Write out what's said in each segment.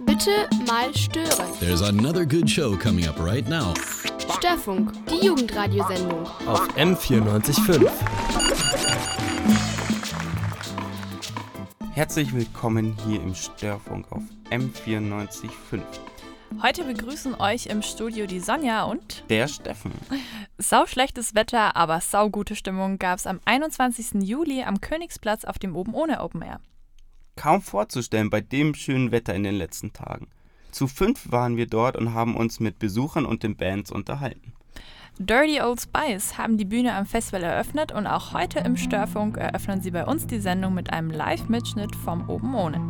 Bitte mal stören. There's another good show coming up right now. Störfunk, die Jugendradiosendung. Auf M94.5. Herzlich willkommen hier im Störfunk auf M94.5. Heute begrüßen euch im Studio die Sonja und Der Steffen. sau schlechtes Wetter, aber sau gute Stimmung gab es am 21. Juli am Königsplatz auf dem Oben ohne Open Air. Kaum vorzustellen bei dem schönen Wetter in den letzten Tagen. Zu fünf waren wir dort und haben uns mit Besuchern und den Bands unterhalten. Dirty Old Spice haben die Bühne am Festival eröffnet und auch heute im Störfunk eröffnen sie bei uns die Sendung mit einem Live-Mitschnitt vom Oben ohne.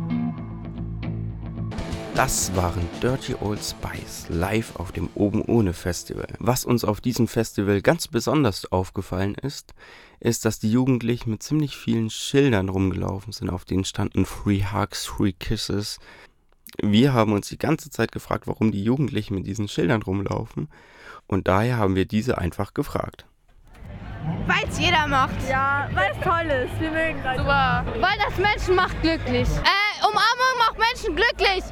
Das waren Dirty Old Spice live auf dem Oben ohne Festival. Was uns auf diesem Festival ganz besonders aufgefallen ist, ist, dass die Jugendlichen mit ziemlich vielen Schildern rumgelaufen sind, auf denen standen Free Hugs, Free Kisses. Wir haben uns die ganze Zeit gefragt, warum die Jugendlichen mit diesen Schildern rumlaufen. Und daher haben wir diese einfach gefragt. Weil es jeder macht. Ja, weil es toll ist. Wir mögen das. Super. Weil das Menschen macht glücklich. Äh, Umarmung macht Menschen glücklich.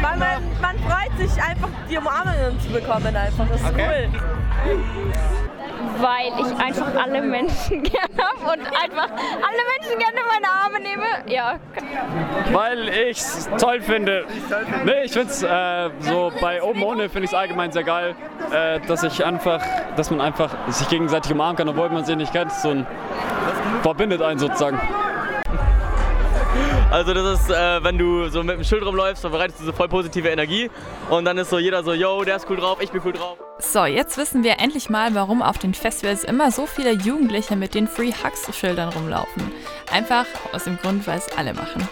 Weil man, man freut sich einfach, die Umarmungen zu bekommen einfach. Das ist cool. Weil ich einfach alle Menschen gerne habe und einfach alle Menschen gerne in meine Arme nehme. Ja, Weil ich es toll finde. Nee, ich finde es äh, so bei Oben ohne finde ich es allgemein sehr geil, äh, dass ich einfach, dass man einfach sich gegenseitig umarmen kann, obwohl man sich nicht kennt. So ein verbindet einen sozusagen. Also das ist, äh, wenn du so mit dem Schild rumläufst, verbreitest du so voll positive Energie und dann ist so jeder so, yo, der ist cool drauf, ich bin cool drauf. So, jetzt wissen wir endlich mal, warum auf den Festivals immer so viele Jugendliche mit den Free Hugs-Schildern rumlaufen. Einfach aus dem Grund, weil es alle machen.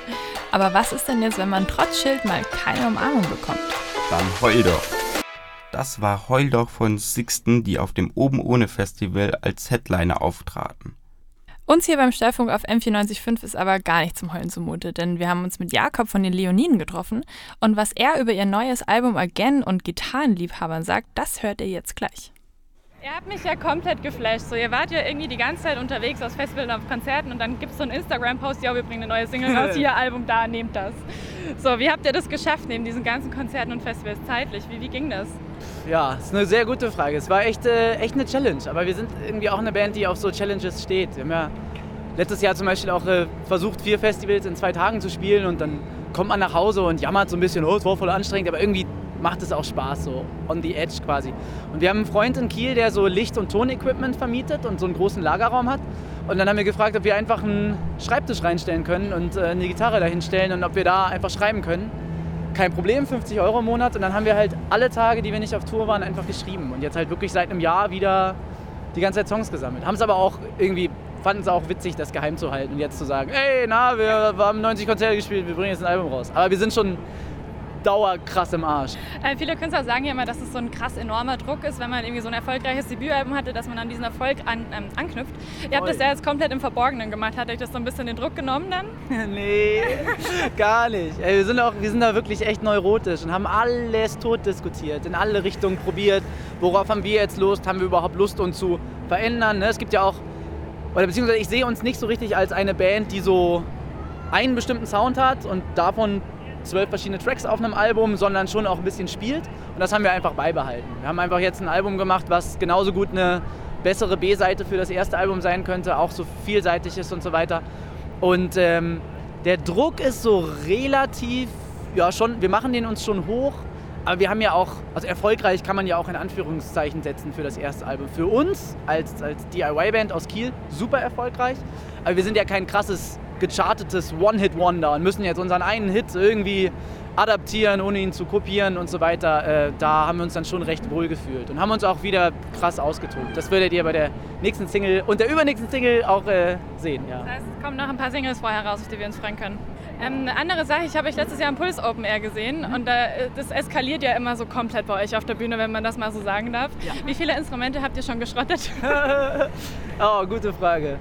Aber was ist denn jetzt, wenn man trotz Schild mal keine Umarmung bekommt? Dann heul doch. Das war Heul doch von Sixten, die auf dem Oben ohne Festival als Headliner auftraten. Uns hier beim Störfunk auf M945 ist aber gar nicht zum Heulen zumute, denn wir haben uns mit Jakob von den Leoniden getroffen und was er über ihr neues Album Again und Gitarrenliebhabern sagt, das hört ihr jetzt gleich. Ihr habt mich ja komplett geflasht. So, ihr wart ja irgendwie die ganze Zeit unterwegs auf Festivals und auf Konzerten und dann gibt es so einen Instagram-Post, ja, wir bringen eine neue Single raus, hier Album da, nehmt das. So, wie habt ihr das geschafft neben diesen ganzen Konzerten und Festivals zeitlich? Wie, wie ging das? Ja, ist eine sehr gute Frage. Es war echt, äh, echt eine Challenge, aber wir sind irgendwie auch eine Band, die auf so Challenges steht. Wir haben ja letztes Jahr zum Beispiel auch äh, versucht, vier Festivals in zwei Tagen zu spielen und dann kommt man nach Hause und jammert so ein bisschen, oh, es war voll anstrengend, aber irgendwie macht es auch Spaß, so on the edge quasi. Und wir haben einen Freund in Kiel, der so Licht- und Tonequipment vermietet und so einen großen Lagerraum hat. Und dann haben wir gefragt, ob wir einfach einen Schreibtisch reinstellen können und äh, eine Gitarre dahinstellen und ob wir da einfach schreiben können. Kein Problem, 50 Euro im Monat. Und dann haben wir halt alle Tage, die wir nicht auf Tour waren, einfach geschrieben. Und jetzt halt wirklich seit einem Jahr wieder die ganze Zeit Songs gesammelt. Haben es aber auch irgendwie, fanden es auch witzig, das geheim zu halten und jetzt zu sagen, ey, na, wir, haben 90 Konzerte gespielt, wir bringen jetzt ein Album raus. Aber wir sind schon dauerkrass im Arsch. Äh, viele Künstler sagen ja immer, dass es so ein krass enormer Druck ist, wenn man irgendwie so ein erfolgreiches Debütalbum hatte, dass man an diesen Erfolg an, ähm, anknüpft. Ihr habt das ja jetzt komplett im Verborgenen gemacht. Hat euch das so ein bisschen den Druck genommen dann? nee, gar nicht. Ey, wir, sind auch, wir sind da wirklich echt neurotisch und haben alles tot diskutiert, in alle Richtungen probiert. Worauf haben wir jetzt Lust? Haben wir überhaupt Lust, uns zu verändern? Ne? Es gibt ja auch, oder beziehungsweise ich sehe uns nicht so richtig als eine Band, die so einen bestimmten Sound hat und davon zwölf verschiedene Tracks auf einem Album, sondern schon auch ein bisschen spielt. Und das haben wir einfach beibehalten. Wir haben einfach jetzt ein Album gemacht, was genauso gut eine bessere B-Seite für das erste Album sein könnte, auch so vielseitig ist und so weiter. Und ähm, der Druck ist so relativ, ja schon, wir machen den uns schon hoch, aber wir haben ja auch, also erfolgreich kann man ja auch in Anführungszeichen setzen für das erste Album. Für uns als, als DIY-Band aus Kiel super erfolgreich, aber wir sind ja kein krasses gechartetes One-Hit-Wonder und müssen jetzt unseren einen Hit irgendwie adaptieren, ohne ihn zu kopieren und so weiter. Äh, da haben wir uns dann schon recht wohl gefühlt und haben uns auch wieder krass ausgetobt. Das werdet ihr bei der nächsten Single und der übernächsten Single auch äh, sehen. Ja. Das heißt, es kommen noch ein paar Singles vorher raus, auf die wir uns freuen können. Ähm, eine andere Sache, ich habe euch letztes Jahr im Puls Open Air gesehen und äh, das eskaliert ja immer so komplett bei euch auf der Bühne, wenn man das mal so sagen darf. Ja. Wie viele Instrumente habt ihr schon geschrottet? oh, gute Frage.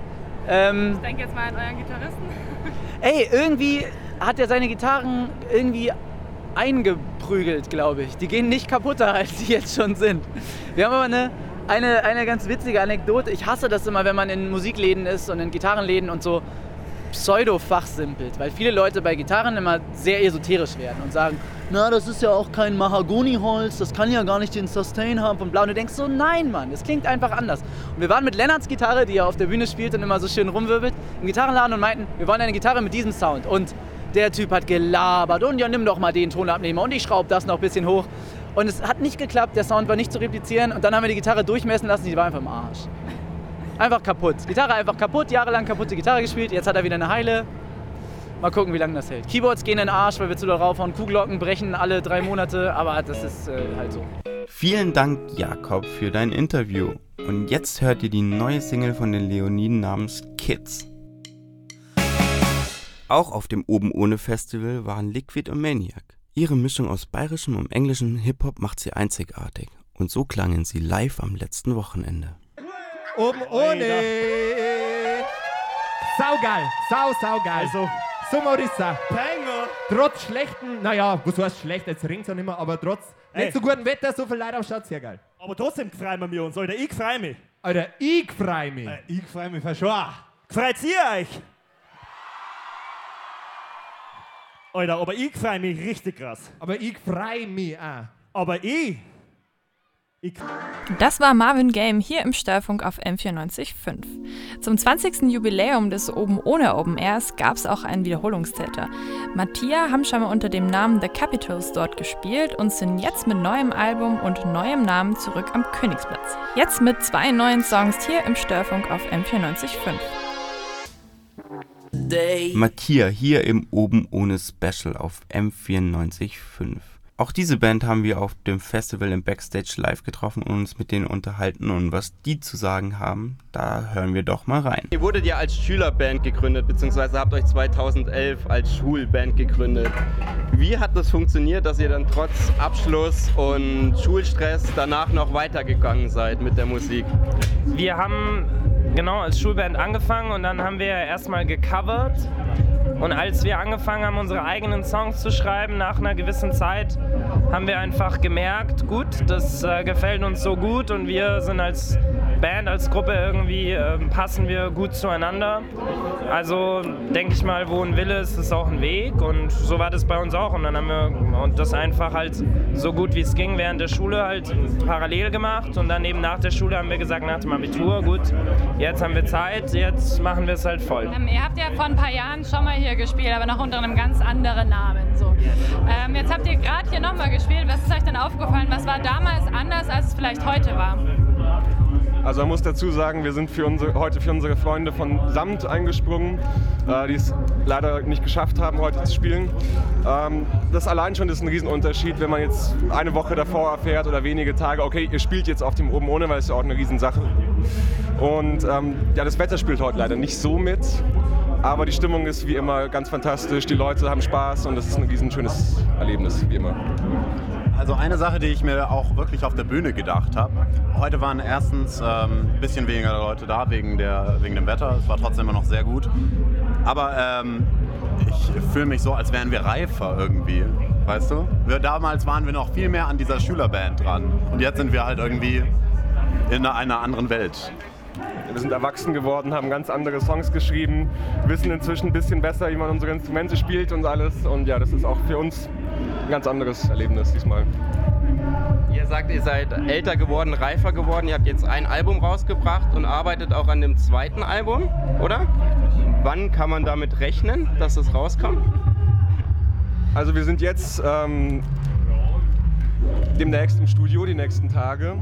Ähm, ich denke jetzt mal an euren Gitarristen. Ey, irgendwie hat er seine Gitarren irgendwie eingeprügelt, glaube ich. Die gehen nicht kaputter, als sie jetzt schon sind. Wir haben aber eine, eine, eine ganz witzige Anekdote. Ich hasse das immer, wenn man in Musikläden ist und in Gitarrenläden und so pseudo-fachsimpelt, weil viele Leute bei Gitarren immer sehr esoterisch werden und sagen, na, das ist ja auch kein Mahagoni-Holz, das kann ja gar nicht den Sustain haben und bla. Und du denkst so, nein, Mann, das klingt einfach anders. Und wir waren mit Lennarts Gitarre, die er auf der Bühne spielt und immer so schön rumwirbelt, im Gitarrenladen und meinten, wir wollen eine Gitarre mit diesem Sound. Und der Typ hat gelabert und ja, nimm doch mal den Tonabnehmer und ich schraube das noch ein bisschen hoch. Und es hat nicht geklappt, der Sound war nicht zu replizieren und dann haben wir die Gitarre durchmessen lassen, die war einfach im Arsch. Einfach kaputt. Gitarre einfach kaputt, jahrelang kaputte Gitarre gespielt, jetzt hat er wieder eine heile. Mal gucken, wie lange das hält. Keyboards gehen in den Arsch, weil wir zu doll raufhauen. Kuhglocken brechen alle drei Monate, aber das ist äh, halt so. Vielen Dank, Jakob, für dein Interview. Und jetzt hört ihr die neue Single von den Leoniden namens Kids. Auch auf dem Oben ohne Festival waren Liquid und Maniac. Ihre Mischung aus bayerischem und englischem Hip-Hop macht sie einzigartig. Und so klangen sie live am letzten Wochenende. Oben ohne. Saugeil, sau, saugeil. Also, so Marissa. Banger. Trotz schlechten, naja, was heißt schlecht, jetzt ringt es nicht mehr, aber trotz Ey. nicht so gutem Wetter, so viel Leute am Start, sehr geil. Aber trotzdem freuen wir uns, Alter. Ich freu mich. Alter, ich freu mich. Äh, ich freu mich für schon. Freut ihr euch? Alter, aber ich freu mich richtig krass. Aber ich freu mich auch. Aber ich. Das war Marvin Game hier im Störfunk auf M94.5. Zum 20. Jubiläum des Oben ohne Open Airs gab es auch einen Wiederholungstäter. Mattia haben schon mal unter dem Namen The Capitals dort gespielt und sind jetzt mit neuem Album und neuem Namen zurück am Königsplatz. Jetzt mit zwei neuen Songs hier im Störfunk auf M94.5. Matthias hier im Oben ohne Special auf M94.5. Auch diese Band haben wir auf dem Festival im Backstage live getroffen und uns mit denen unterhalten und was die zu sagen haben, da hören wir doch mal rein. Ihr wurdet ja als Schülerband gegründet, beziehungsweise habt euch 2011 als Schulband gegründet. Wie hat das funktioniert, dass ihr dann trotz Abschluss und Schulstress danach noch weitergegangen seid mit der Musik? Wir haben genau als Schulband angefangen und dann haben wir erstmal gecovert. Und als wir angefangen haben, unsere eigenen Songs zu schreiben, nach einer gewissen Zeit, haben wir einfach gemerkt, gut, das äh, gefällt uns so gut und wir sind als Band, als Gruppe irgendwie, äh, passen wir gut zueinander. Also denke ich mal, wo ein Wille ist, ist auch ein Weg und so war das bei uns auch. Und dann haben wir und das einfach halt so gut wie es ging während der Schule halt parallel gemacht und dann eben nach der Schule haben wir gesagt, nach dem Abitur, gut, jetzt haben wir Zeit, jetzt machen wir es halt voll. Ähm, ihr habt ja vor ein paar Schon mal hier gespielt, aber noch unter einem ganz anderen Namen. So. Ähm, jetzt habt ihr gerade hier nochmal gespielt. Was ist euch denn aufgefallen? Was war damals anders, als es vielleicht heute war? Also man muss dazu sagen, wir sind für unsere, heute für unsere Freunde von Samt eingesprungen, äh, die es leider nicht geschafft haben, heute zu spielen. Ähm, das allein schon ist ein Riesenunterschied, wenn man jetzt eine Woche davor erfährt oder wenige Tage, okay, ihr spielt jetzt auf dem Oben ohne, weil es ja auch eine Riesensache. Und ähm, ja, das Wetter spielt heute leider nicht so mit. Aber die Stimmung ist wie immer ganz fantastisch, die Leute haben Spaß und das ist ein riesen schönes Erlebnis, wie immer. Also eine Sache, die ich mir auch wirklich auf der Bühne gedacht habe. Heute waren erstens ein ähm, bisschen weniger Leute da wegen, der, wegen dem Wetter. Es war trotzdem immer noch sehr gut. Aber ähm, ich fühle mich so, als wären wir reifer irgendwie. Weißt du? Wir, damals waren wir noch viel mehr an dieser Schülerband dran. Und jetzt sind wir halt irgendwie in einer anderen Welt. Wir sind erwachsen geworden, haben ganz andere Songs geschrieben, wissen inzwischen ein bisschen besser, wie man unsere Instrumente spielt und alles. Und ja, das ist auch für uns ein ganz anderes Erlebnis diesmal. Ihr sagt, ihr seid älter geworden, reifer geworden. Ihr habt jetzt ein Album rausgebracht und arbeitet auch an dem zweiten Album, oder? Wann kann man damit rechnen, dass es rauskommt? Also wir sind jetzt ähm, demnächst im Studio, die nächsten Tage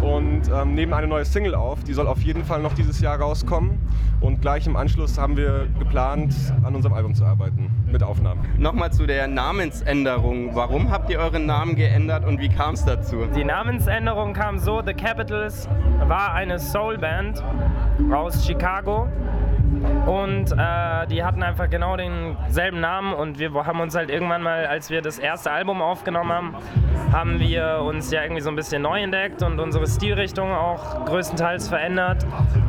und ähm, nehmen eine neue Single auf. Die soll auf jeden Fall noch dieses Jahr rauskommen. Und gleich im Anschluss haben wir geplant, an unserem Album zu arbeiten, mit Aufnahmen. Nochmal zu der Namensänderung. Warum habt ihr euren Namen geändert und wie kam es dazu? Die Namensänderung kam so, The Capitals war eine Soulband aus Chicago. Und äh, die hatten einfach genau denselben Namen und wir haben uns halt irgendwann mal, als wir das erste Album aufgenommen haben, haben wir uns ja irgendwie so ein bisschen neu entdeckt und unsere Stilrichtung auch größtenteils verändert.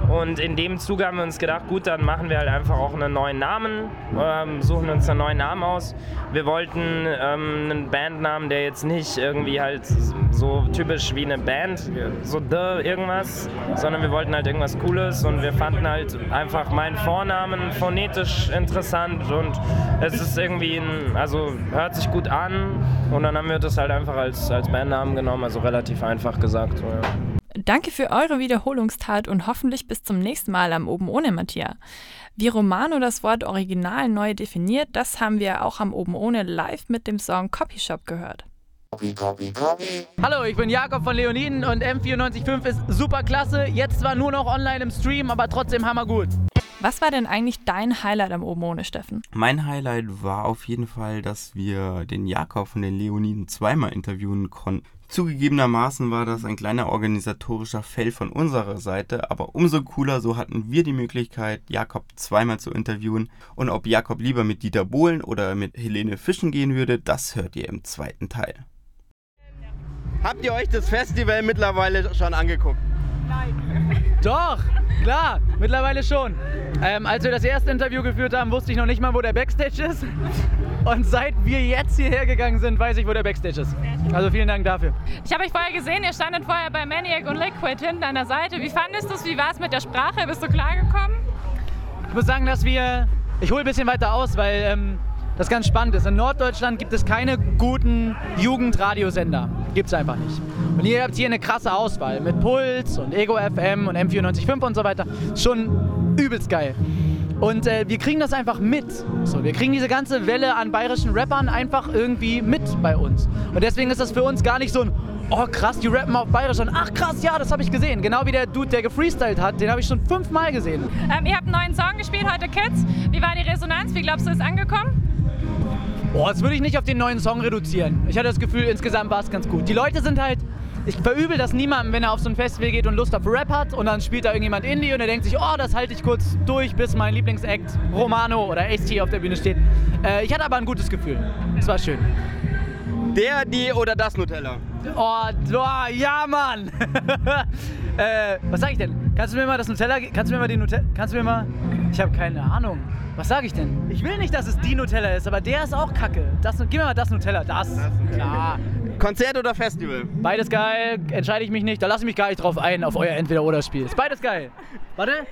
Und in dem Zuge haben wir uns gedacht, gut, dann machen wir halt einfach auch einen neuen Namen, ähm, suchen uns einen neuen Namen aus. Wir wollten ähm, einen Bandnamen, der jetzt nicht irgendwie halt so typisch wie eine Band, so The irgendwas, sondern wir wollten halt irgendwas Cooles und wir fanden halt einfach meinen Vornamen Vornamen phonetisch interessant und es ist irgendwie ein, also hört sich gut an und dann haben wir das halt einfach als, als Bandnamen genommen, also relativ einfach gesagt. So, ja. Danke für eure Wiederholungstat und hoffentlich bis zum nächsten Mal am Oben ohne Mattia. Wie Romano das Wort Original neu definiert, das haben wir auch am Oben ohne live mit dem Song Copyshop gehört. Hallo, ich bin Jakob von Leoniden und M945 ist super klasse. Jetzt zwar nur noch online im Stream, aber trotzdem hammergut. Was war denn eigentlich dein Highlight am Oben ohne Steffen? Mein Highlight war auf jeden Fall, dass wir den Jakob von den Leoniden zweimal interviewen konnten. Zugegebenermaßen war das ein kleiner organisatorischer Fail von unserer Seite, aber umso cooler, so hatten wir die Möglichkeit, Jakob zweimal zu interviewen. Und ob Jakob lieber mit Dieter Bohlen oder mit Helene Fischen gehen würde, das hört ihr im zweiten Teil. Habt ihr euch das Festival mittlerweile schon angeguckt? Doch, klar, mittlerweile schon. Ähm, als wir das erste Interview geführt haben, wusste ich noch nicht mal, wo der Backstage ist. Und seit wir jetzt hierher gegangen sind, weiß ich, wo der Backstage ist. Also vielen Dank dafür. Ich habe euch vorher gesehen, ihr standet vorher bei Maniac und Liquid hinten an der Seite. Wie fandest du es? Wie war es mit der Sprache? Bist du klargekommen? Ich muss sagen, dass wir. Ich hole ein bisschen weiter aus, weil ähm, das ganz spannend ist. In Norddeutschland gibt es keine guten Jugendradiosender. Gibt es einfach nicht. Und ihr habt hier eine krasse Auswahl mit Puls und Ego FM und M945 und so weiter. Schon übelst geil. Und äh, wir kriegen das einfach mit. So, wir kriegen diese ganze Welle an bayerischen Rappern einfach irgendwie mit bei uns. Und deswegen ist das für uns gar nicht so ein, oh krass, die rappen auf bayerisch. Und ach krass, ja, das habe ich gesehen. Genau wie der Dude, der gefreestylt hat, den habe ich schon fünfmal gesehen. Ähm, ihr habt einen neuen Song gespielt heute, Kids. Wie war die Resonanz? Wie glaubst du, ist angekommen? Boah, das würde ich nicht auf den neuen Song reduzieren. Ich hatte das Gefühl, insgesamt war es ganz gut. Die Leute sind halt. Ich verübel das niemandem, wenn er auf so ein Festival geht und Lust auf Rap hat und dann spielt da irgendjemand Indie und er denkt sich, oh, das halte ich kurz durch, bis mein Lieblingsact Romano oder HT auf der Bühne steht. Äh, ich hatte aber ein gutes Gefühl. Es war schön. Der, die oder das Nutella? Oh, oh ja, Mann! äh, was sag ich denn? Kannst du mir mal das Nutella, kannst du mir mal die Nutella, kannst du mir mal, ich habe keine Ahnung. Was sag ich denn? Ich will nicht, dass es die Nutella ist, aber der ist auch kacke. Das, gib mir mal das Nutella, das. das klar. Konzert oder Festival? Beides geil, entscheide ich mich nicht. Da lasse ich mich gar nicht drauf ein, auf euer Entweder-Oder-Spiel. Ist beides geil. Warte.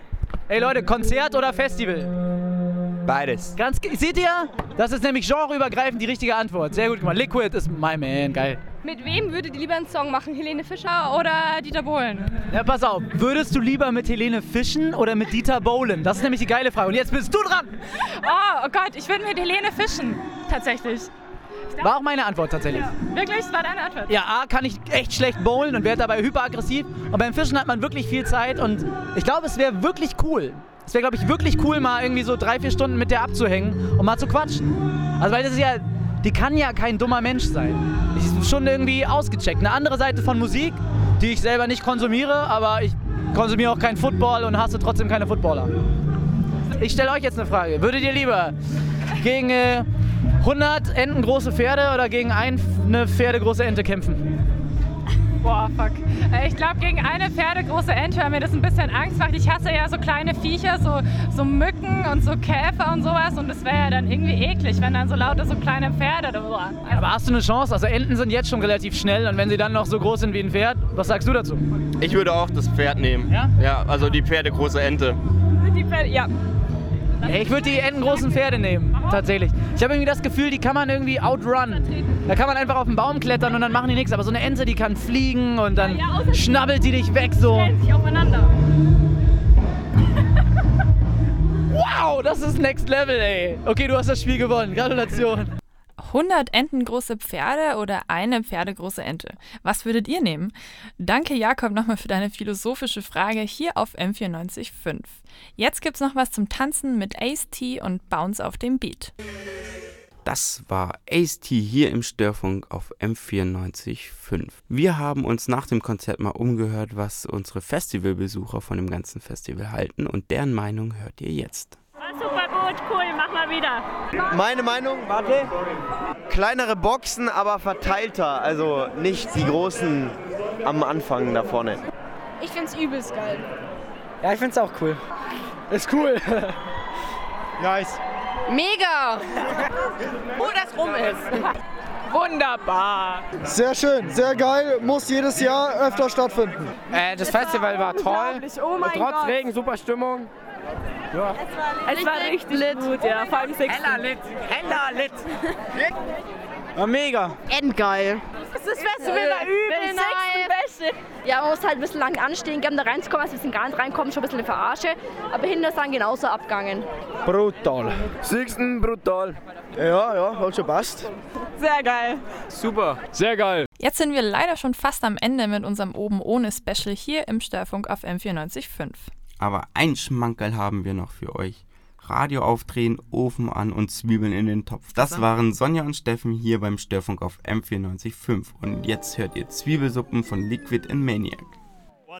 Ey Leute, Konzert oder Festival? Beides. Ganz, seht ihr? Das ist nämlich genreübergreifend die richtige Antwort. Sehr gut gemacht. Liquid ist my man, geil. Mit wem würdet ihr lieber einen Song machen? Helene Fischer oder Dieter Bohlen? Ja, pass auf. Würdest du lieber mit Helene fischen oder mit Dieter Bohlen? Das ist nämlich die geile Frage. Und jetzt bist du dran. Oh, oh Gott, ich würde mit Helene fischen. Tatsächlich. War auch meine Antwort tatsächlich. Ja. Wirklich? Das war deine Antwort? Ja, A, kann ich echt schlecht bowlen und werde dabei hyperaggressiv. Und beim Fischen hat man wirklich viel Zeit und ich glaube, es wäre wirklich cool. Es wäre, glaube ich, wirklich cool, mal irgendwie so drei, vier Stunden mit der abzuhängen und mal zu quatschen. Also, weil das ist ja, die kann ja kein dummer Mensch sein. Ich ist schon irgendwie ausgecheckt. Eine andere Seite von Musik, die ich selber nicht konsumiere, aber ich konsumiere auch keinen Football und hasse trotzdem keine Footballer. Ich stelle euch jetzt eine Frage. Würdet ihr lieber gegen äh, 100 Enten große Pferde oder gegen eine pferdegroße Ente kämpfen? Boah, fuck. Äh, Ich glaube, gegen eine pferdegroße Ente, weil mir das ein bisschen Angst macht. Ich hasse ja so kleine Viecher, so, so Mücken und so Käfer und sowas. Und das wäre ja dann irgendwie eklig, wenn dann so lauter so kleine Pferde. Ja, aber hast du eine Chance? Also Enten sind jetzt schon relativ schnell und wenn sie dann noch so groß sind wie ein Pferd, was sagst du dazu? Ich würde auch das Pferd nehmen. Ja? Ja, also die Pferdegroße Ente. Die Pferde, ja. Ich würde die entengroßen Pferde nehmen, tatsächlich. Ich habe irgendwie das Gefühl, die kann man irgendwie outrun. Da kann man einfach auf den Baum klettern und dann machen die nichts. Aber so eine Ente, die kann fliegen und dann schnabbelt die dich weg so. Sich aufeinander. Wow, das ist Next Level, ey. Okay, du hast das Spiel gewonnen. Gratulation. 100 entengroße Pferde oder eine pferdegroße Ente? Was würdet ihr nehmen? Danke Jakob nochmal für deine philosophische Frage hier auf M94.5. Jetzt gibt's noch was zum Tanzen mit Ace T und Bounce auf dem Beat. Das war Ace T hier im Störfunk auf M94.5. Wir haben uns nach dem Konzert mal umgehört, was unsere Festivalbesucher von dem ganzen Festival halten und deren Meinung hört ihr jetzt. War super gut, cool, wieder. Meine Meinung, warte. Kleinere Boxen, aber verteilter. Also nicht die großen am Anfang da vorne. Ich find's übelst geil. Ja, ich find's auch cool. Ist cool. nice. Mega! Wo das rum ist. Wunderbar. Sehr schön, sehr geil, muss jedes Jahr öfter stattfinden. Äh, das Festival war toll. Oh mein Trotz Gott. Regen, super Stimmung. Ja. Es war richtig lit. gut, ja. Vor allem Sixten. Hella lit. Hella lit. War mega. Endgeil. Das Festival war übel nice. Ja, man muss halt ein bisschen lang anstehen, um da reinzukommen. Also wir sind gar nicht reinkommen, schon ein bisschen eine Verarsche. Aber hinten ist dann genauso abgegangen. Brutal. Sixten brutal. Ja, ja, hat schon passt. Sehr geil. Super. Sehr geil. Jetzt sind wir leider schon fast am Ende mit unserem Oben ohne Special hier im Störfunk auf M94.5. Aber ein Schmankerl haben wir noch für euch. Radio aufdrehen, Ofen an und Zwiebeln in den Topf. Das waren Sonja und Steffen hier beim Störfunk auf M94.5. Und jetzt hört ihr Zwiebelsuppen von Liquid and Maniac.